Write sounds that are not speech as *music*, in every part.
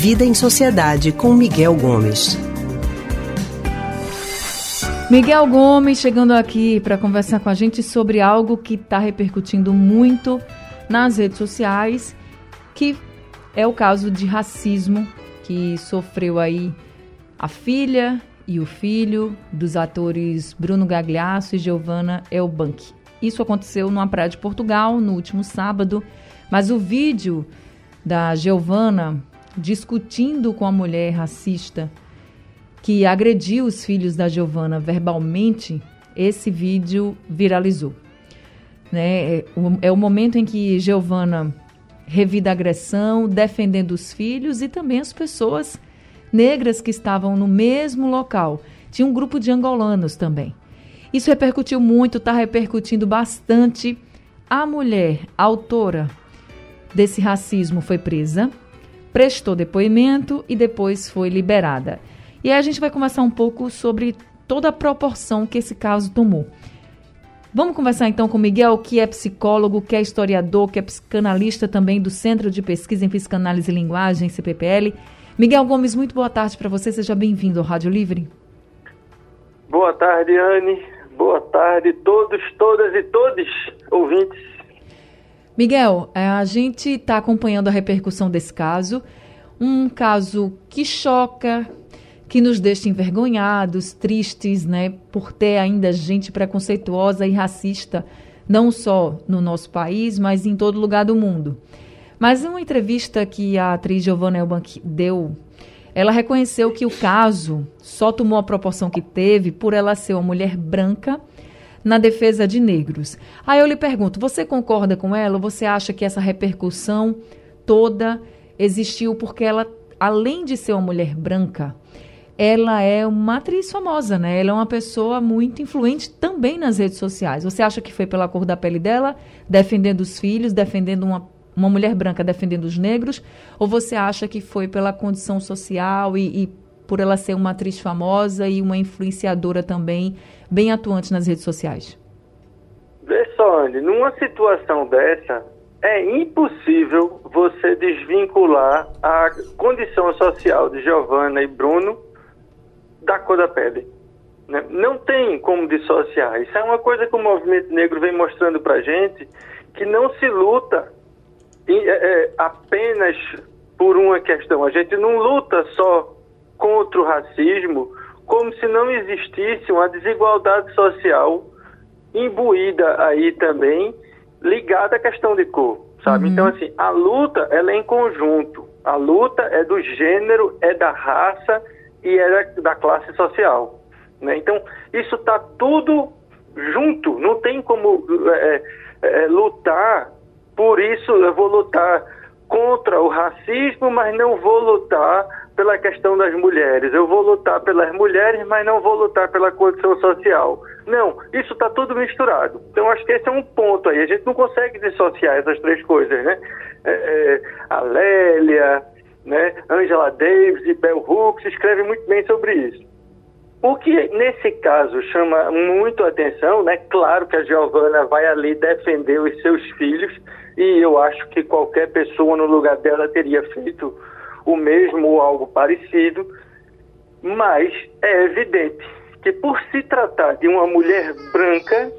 Vida em Sociedade com Miguel Gomes. Miguel Gomes chegando aqui para conversar com a gente sobre algo que está repercutindo muito nas redes sociais, que é o caso de racismo que sofreu aí a filha e o filho dos atores Bruno Gagliasso e Giovanna Elbank. Isso aconteceu numa praia de Portugal no último sábado, mas o vídeo da Giovanna discutindo com a mulher racista que agrediu os filhos da Giovanna verbalmente, esse vídeo viralizou. Né? É, é o momento em que Giovanna revida a agressão, defendendo os filhos e também as pessoas negras que estavam no mesmo local. Tinha um grupo de angolanos também. Isso repercutiu muito, está repercutindo bastante. A mulher autora desse racismo foi presa, prestou depoimento e depois foi liberada. E aí a gente vai conversar um pouco sobre toda a proporção que esse caso tomou. Vamos conversar então com Miguel, que é psicólogo, que é historiador, que é psicanalista também do Centro de Pesquisa em Psicanálise e Linguagem, CPPL. Miguel Gomes, muito boa tarde para você, seja bem-vindo ao Rádio Livre. Boa tarde, Anne. Boa tarde, todos, todas e todos ouvintes. Miguel, é, a gente está acompanhando a repercussão desse caso, um caso que choca, que nos deixa envergonhados, tristes, né, por ter ainda gente preconceituosa e racista, não só no nosso país, mas em todo lugar do mundo. Mas em uma entrevista que a atriz Giovanna Elbank deu, ela reconheceu que o caso só tomou a proporção que teve por ela ser uma mulher branca na defesa de negros. Aí eu lhe pergunto, você concorda com ela ou você acha que essa repercussão toda existiu porque ela, além de ser uma mulher branca, ela é uma atriz famosa, né? Ela é uma pessoa muito influente também nas redes sociais. Você acha que foi pela cor da pele dela, defendendo os filhos, defendendo uma, uma mulher branca, defendendo os negros? Ou você acha que foi pela condição social e, e por ela ser uma atriz famosa e uma influenciadora também bem atuante nas redes sociais? Vê só, Andy, numa situação dessa, é impossível você desvincular a condição social de Giovanna e Bruno da cor da pele. Né? Não tem como dissociar. Isso é uma coisa que o movimento negro vem mostrando para gente, que não se luta é, é, apenas por uma questão. A gente não luta só contra o racismo, como se não existisse uma desigualdade social imbuída aí também, ligada à questão de cor, sabe? Uhum. Então, assim, a luta, ela é em conjunto. A luta é do gênero, é da raça e era da classe social. Né? Então, isso está tudo junto, não tem como é, é, lutar, por isso eu vou lutar contra o racismo, mas não vou lutar pela questão das mulheres. Eu vou lutar pelas mulheres, mas não vou lutar pela condição social. Não, isso está tudo misturado. Então, acho que esse é um ponto aí. A gente não consegue dissociar essas três coisas, né? É, é, a Lélia, né? Angela Davis e Bell Hooks escrevem muito bem sobre isso. O que nesse caso chama muito atenção, né? Claro que a Giovana vai ali defender os seus filhos e eu acho que qualquer pessoa no lugar dela teria feito o mesmo ou algo parecido, mas é evidente que por se tratar de uma mulher branca,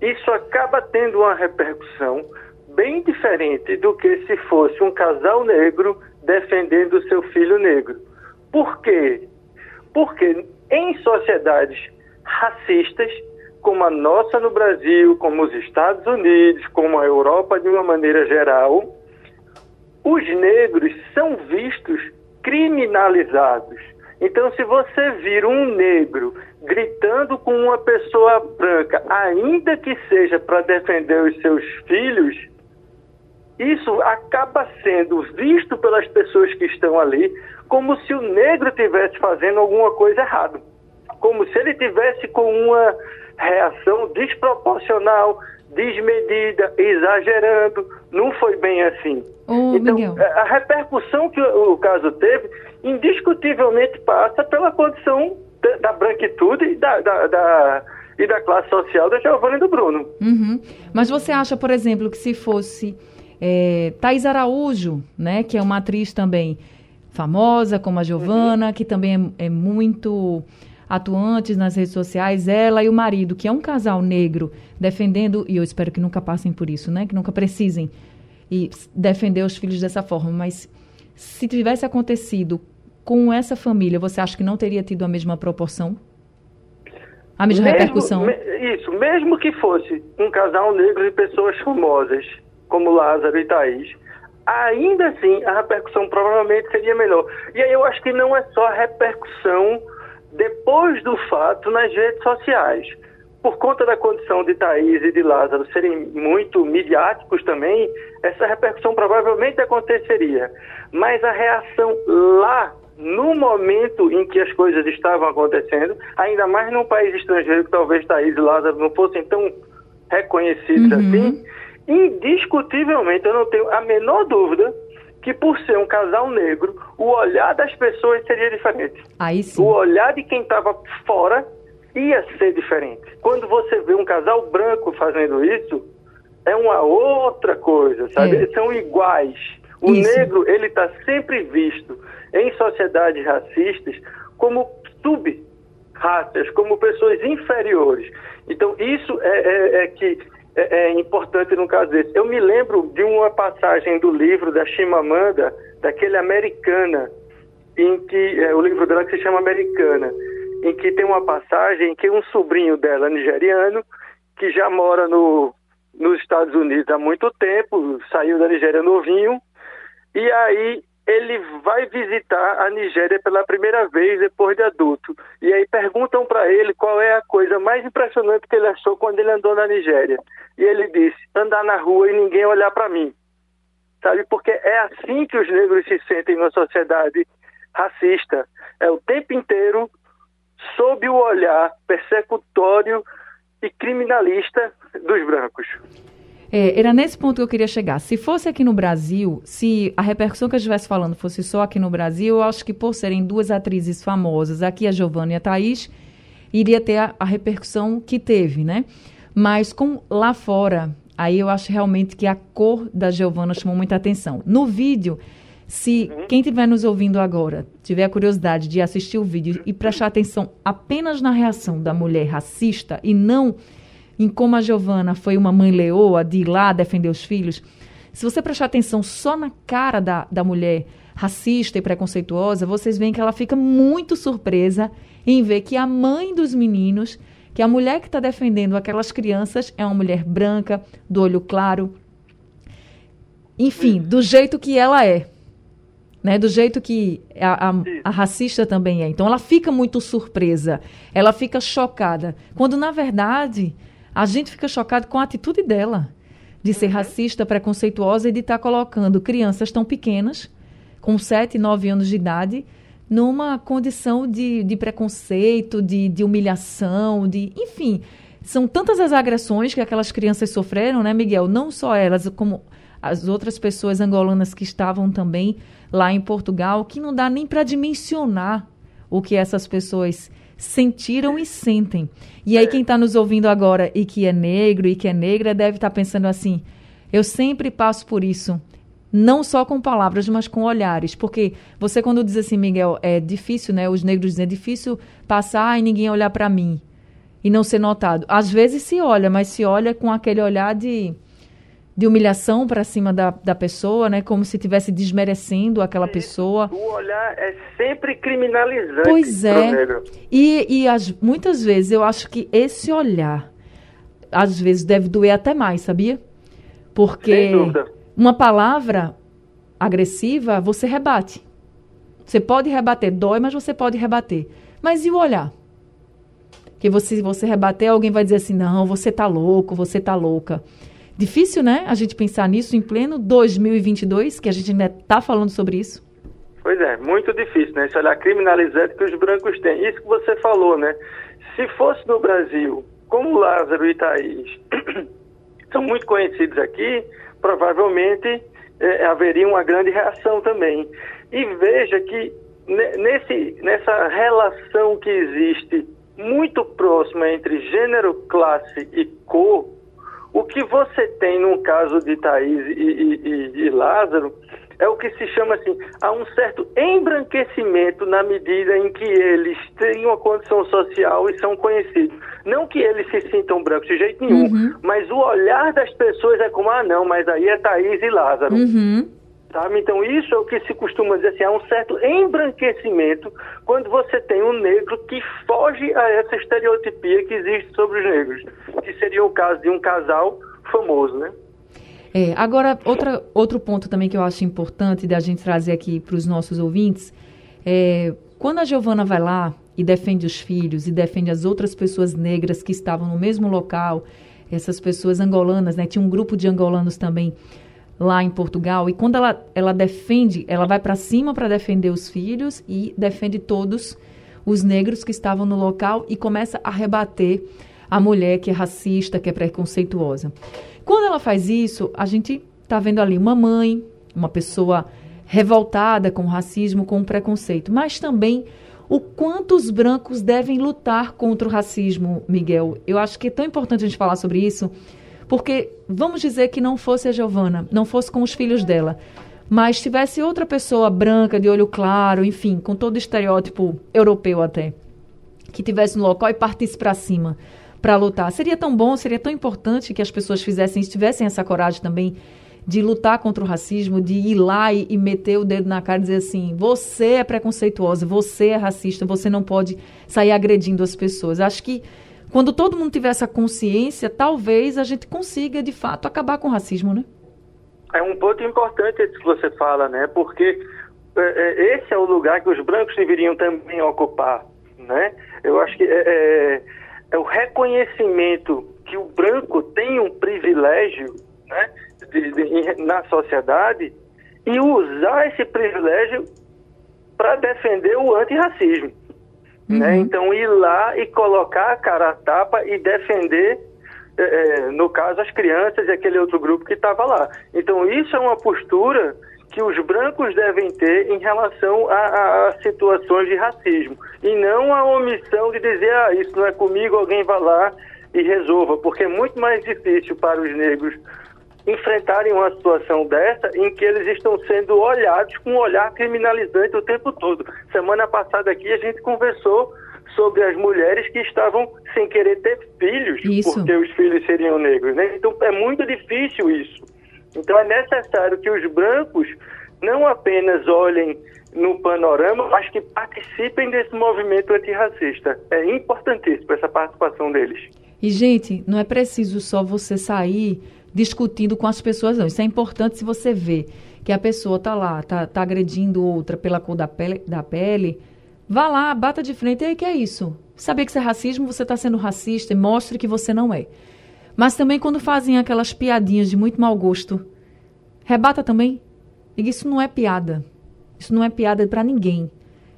isso acaba tendo uma repercussão bem diferente do que se fosse um casal negro defendendo seu filho negro. Por quê? Porque em sociedades racistas, como a nossa no Brasil, como os Estados Unidos, como a Europa de uma maneira geral, os negros são vistos criminalizados. Então, se você vir um negro gritando com uma pessoa branca, ainda que seja para defender os seus filhos, isso acaba sendo visto pelas pessoas que estão ali como se o negro tivesse fazendo alguma coisa errada, como se ele tivesse com uma reação desproporcional, desmedida, exagerando. Não foi bem assim. Oh, então, Miguel. a repercussão que o caso teve, indiscutivelmente passa pela condição da, branquitude e da, da, da, e da classe social da Giovanna e do Bruno. Uhum. Mas você acha, por exemplo, que se fosse é, Thais Araújo, né, que é uma atriz também, famosa, como a Giovana, uhum. que também é, é muito atuantes nas redes sociais, ela e o marido, que é um casal negro, defendendo, e eu espero que nunca passem por isso, né? Que nunca precisem e defender os filhos dessa forma, mas se tivesse acontecido com essa família, você acha que não teria tido a mesma proporção? A mesma mesmo, repercussão? Me, isso, mesmo que fosse um casal negro de pessoas famosas, como Lázaro e Thaís, ainda assim a repercussão provavelmente seria melhor. E aí eu acho que não é só a repercussão depois do fato nas redes sociais. Por conta da condição de Thaís e de Lázaro serem muito midiáticos também, essa repercussão provavelmente aconteceria. Mas a reação lá, no momento em que as coisas estavam acontecendo, ainda mais num país estrangeiro que talvez Thaís e Lázaro não fossem tão reconhecidos uhum. assim, indiscutivelmente eu não tenho a menor dúvida que por ser um casal negro, o olhar das pessoas seria diferente. Aí sim. O olhar de quem estava fora ia ser diferente. Quando você vê um casal branco fazendo isso, é uma outra coisa, sabe? É. São iguais. O isso. negro, ele está sempre visto em sociedades racistas como sub-raças, como pessoas inferiores. Então, isso é, é, é que é, é, importante no caso desse. Eu me lembro de uma passagem do livro da Chimamanda, daquele Americana, em que é, o livro dela que se chama Americana, em que tem uma passagem em que um sobrinho dela, nigeriano, que já mora no, nos Estados Unidos há muito tempo, saiu da Nigéria novinho, e aí ele vai visitar a Nigéria pela primeira vez depois de adulto. E aí perguntam para ele qual é a coisa mais impressionante que ele achou quando ele andou na Nigéria. E ele disse: andar na rua e ninguém olhar para mim. Sabe? Porque é assim que os negros se sentem numa sociedade racista. É o tempo inteiro sob o olhar persecutório e criminalista dos brancos. É, era nesse ponto que eu queria chegar. Se fosse aqui no Brasil, se a repercussão que eu estivesse falando fosse só aqui no Brasil, eu acho que por serem duas atrizes famosas, aqui a Giovanna e a Thaís, iria ter a, a repercussão que teve, né? Mas com lá fora, aí eu acho realmente que a cor da Giovanna chamou muita atenção. No vídeo, se uhum. quem estiver nos ouvindo agora tiver a curiosidade de assistir o vídeo e prestar atenção apenas na reação da mulher racista e não em como a Giovana foi uma mãe leoa de ir lá defender os filhos, se você prestar atenção só na cara da, da mulher racista e preconceituosa, vocês veem que ela fica muito surpresa em ver que a mãe dos meninos, que a mulher que está defendendo aquelas crianças é uma mulher branca, do olho claro, enfim, do jeito que ela é. Né, do jeito que a, a, a, racista também é. Então ela fica muito surpresa, ela fica chocada. Quando na verdade a gente fica chocado com a atitude dela de ser uhum. racista, preconceituosa e de estar tá colocando crianças tão pequenas, com 7, 9 anos de idade, numa condição de, de preconceito, de, de humilhação, de. Enfim, são tantas as agressões que aquelas crianças sofreram, né, Miguel? Não só elas, como as outras pessoas angolanas que estavam também lá em Portugal, que não dá nem para dimensionar o que essas pessoas sentiram e sentem. E aí, é. quem está nos ouvindo agora e que é negro e que é negra deve estar tá pensando assim: eu sempre passo por isso. Não só com palavras, mas com olhares. Porque você, quando diz assim, Miguel, é difícil, né? Os negros dizem, é difícil passar e ninguém olhar para mim e não ser notado. Às vezes se olha, mas se olha com aquele olhar de de humilhação para cima da, da pessoa, né? Como se estivesse desmerecendo aquela pessoa. O olhar é sempre criminalizante. Pois é. E, e as, muitas vezes eu acho que esse olhar, às vezes, deve doer até mais, sabia? Porque uma palavra agressiva, você rebate. Você pode rebater, dói, mas você pode rebater. Mas e o olhar? Que você, você rebater, alguém vai dizer assim: não, você tá louco, você tá louca. Difícil, né? A gente pensar nisso em pleno 2022, que a gente ainda está falando sobre isso. Pois é, muito difícil, né? Esse olhar criminalizante que os brancos têm. Isso que você falou, né? Se fosse no Brasil, como Lázaro e Thaís *coughs* são muito conhecidos aqui, provavelmente é, haveria uma grande reação também. E veja que nesse, nessa relação que existe muito próxima entre gênero, classe e cor, o que você tem no caso de Thaís e, e, e, e Lázaro é o que se chama assim, há um certo embranquecimento na medida em que eles têm uma condição social e são conhecidos. Não que eles se sintam brancos de jeito nenhum, uhum. mas o olhar das pessoas é como, ah não, mas aí é Thaís e Lázaro. Uhum. Sabe? Então, isso é o que se costuma dizer assim, há um certo embranquecimento quando você tem um negro que foge a essa estereotipia que existe sobre os negros, que seria o caso de um casal famoso, né? É, agora, outra, outro ponto também que eu acho importante da gente trazer aqui para os nossos ouvintes é quando a Giovana vai lá e defende os filhos e defende as outras pessoas negras que estavam no mesmo local, essas pessoas angolanas, né? Tinha um grupo de angolanos também lá em Portugal. E quando ela, ela defende, ela vai para cima para defender os filhos e defende todos os negros que estavam no local e começa a rebater a mulher que é racista, que é preconceituosa. Quando ela faz isso, a gente está vendo ali uma mãe, uma pessoa revoltada com o racismo, com o preconceito, mas também o quanto os brancos devem lutar contra o racismo, Miguel. Eu acho que é tão importante a gente falar sobre isso, porque vamos dizer que não fosse a Giovana, não fosse com os filhos dela, mas tivesse outra pessoa branca, de olho claro, enfim, com todo o estereótipo europeu até, que tivesse no local e partisse para cima para lutar. Seria tão bom, seria tão importante que as pessoas fizessem, tivessem essa coragem também de lutar contra o racismo, de ir lá e, e, meter o dedo na cara e dizer assim: você é preconceituosa, você é racista, você não pode sair agredindo as pessoas. Acho que quando todo mundo tiver essa consciência, talvez a gente consiga, de fato, acabar com o racismo, né? É um ponto importante esse que você fala, né? Porque é, é, esse é o lugar que os brancos deveriam também ocupar, né? Eu acho que é, é, é o reconhecimento que o branco tem um privilégio, né? De, de, na sociedade e usar esse privilégio para defender o antirracismo. Uhum. Né? Então, ir lá e colocar a cara a tapa e defender, é, no caso, as crianças e aquele outro grupo que estava lá. Então, isso é uma postura que os brancos devem ter em relação a, a, a, situações de racismo. E não a omissão de dizer, ah, isso não é comigo, alguém vá lá e resolva, porque é muito mais difícil para os negros enfrentarem uma situação dessa em que eles estão sendo olhados com um olhar criminalizante o tempo todo. Semana passada aqui a gente conversou sobre as mulheres que estavam sem querer ter filhos isso. porque os filhos seriam negros, né? Então é muito difícil isso. Então é necessário que os brancos não apenas olhem no panorama, mas que participem desse movimento antirracista. É importantíssimo essa participação deles. E, gente, não é preciso só você sair discutindo com as pessoas, não. Isso é importante se você vê que a pessoa está lá, está tá agredindo outra pela cor da pele, da pele. Vá lá, bata de frente. E aí, que é isso? Saber que isso é racismo, você está sendo racista e mostre que você não é. Mas também quando fazem aquelas piadinhas de muito mau gosto, rebata também. Diga, isso não é piada. Isso não é piada para ninguém.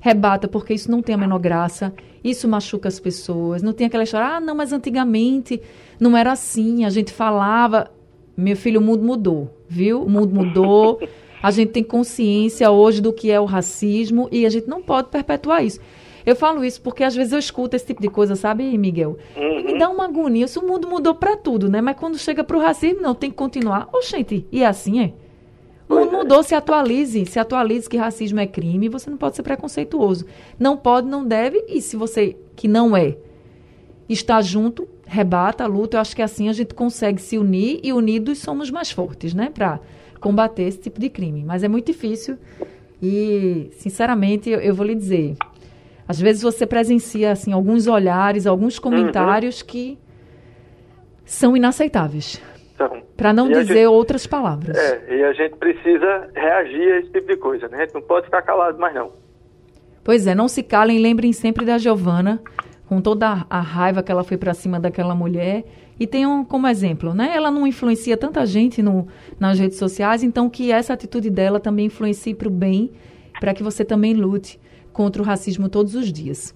Rebata, porque isso não tem a menor graça, isso machuca as pessoas. Não tem aquela história, ah, não, mas antigamente não era assim, a gente falava. Meu filho, o mundo mudou, viu? O mundo mudou. *laughs* A gente tem consciência hoje do que é o racismo e a gente não pode perpetuar isso. Eu falo isso porque às vezes eu escuto esse tipo de coisa, sabe, Miguel? Uhum. me dá uma agonia. Se o mundo mudou para tudo, né? Mas quando chega para o racismo, não, tem que continuar. Oxente, e é assim é? O mundo é. mudou, se atualize. Se atualize que racismo é crime, você não pode ser preconceituoso. Não pode, não deve, e se você, que não é, está junto, rebata a luta. Eu acho que assim a gente consegue se unir e unidos somos mais fortes, né? Para combater esse tipo de crime. Mas é muito difícil e, sinceramente, eu, eu, vou lhe dizer, às vezes você presencia assim alguns olhares, alguns uhum. comentários uhum. que são inaceitáveis. Então, para não dizer gente, outras palavras. É, e a gente precisa reagir a esse tipo de coisa, né? A gente não pode ficar calado mais não. Pois é, não se calem, lembrem sempre da Giovana, com toda a raiva que ela foi para cima daquela mulher. E tenham como exemplo, né? Ela não influencia tanta gente no, nas redes sociais, então que essa atitude dela também influencie para o bem, para que você também lute contra o racismo todos os dias.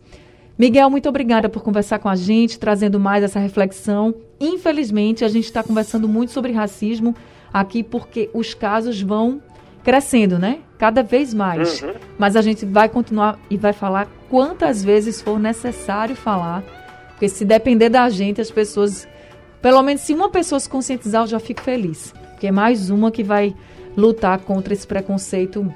Miguel, muito obrigada por conversar com a gente, trazendo mais essa reflexão. Infelizmente, a gente está conversando muito sobre racismo aqui porque os casos vão crescendo, né? Cada vez mais. Uhum. Mas a gente vai continuar e vai falar quantas vezes for necessário falar. Porque se depender da gente, as pessoas. Pelo menos se uma pessoa se conscientizar, eu já fico feliz. Porque é mais uma que vai lutar contra esse preconceito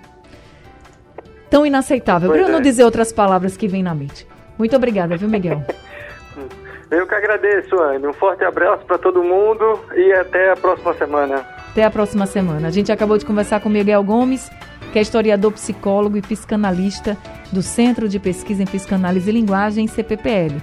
tão inaceitável. Para eu não é. dizer outras palavras que vêm na mente. Muito obrigada, viu, Miguel? *laughs* Eu que agradeço, Anne. Um forte abraço para todo mundo e até a próxima semana. Até a próxima semana. A gente acabou de conversar com Miguel Gomes, que é historiador, psicólogo e psicanalista do Centro de Pesquisa em Psicanálise e Linguagem, CPPL.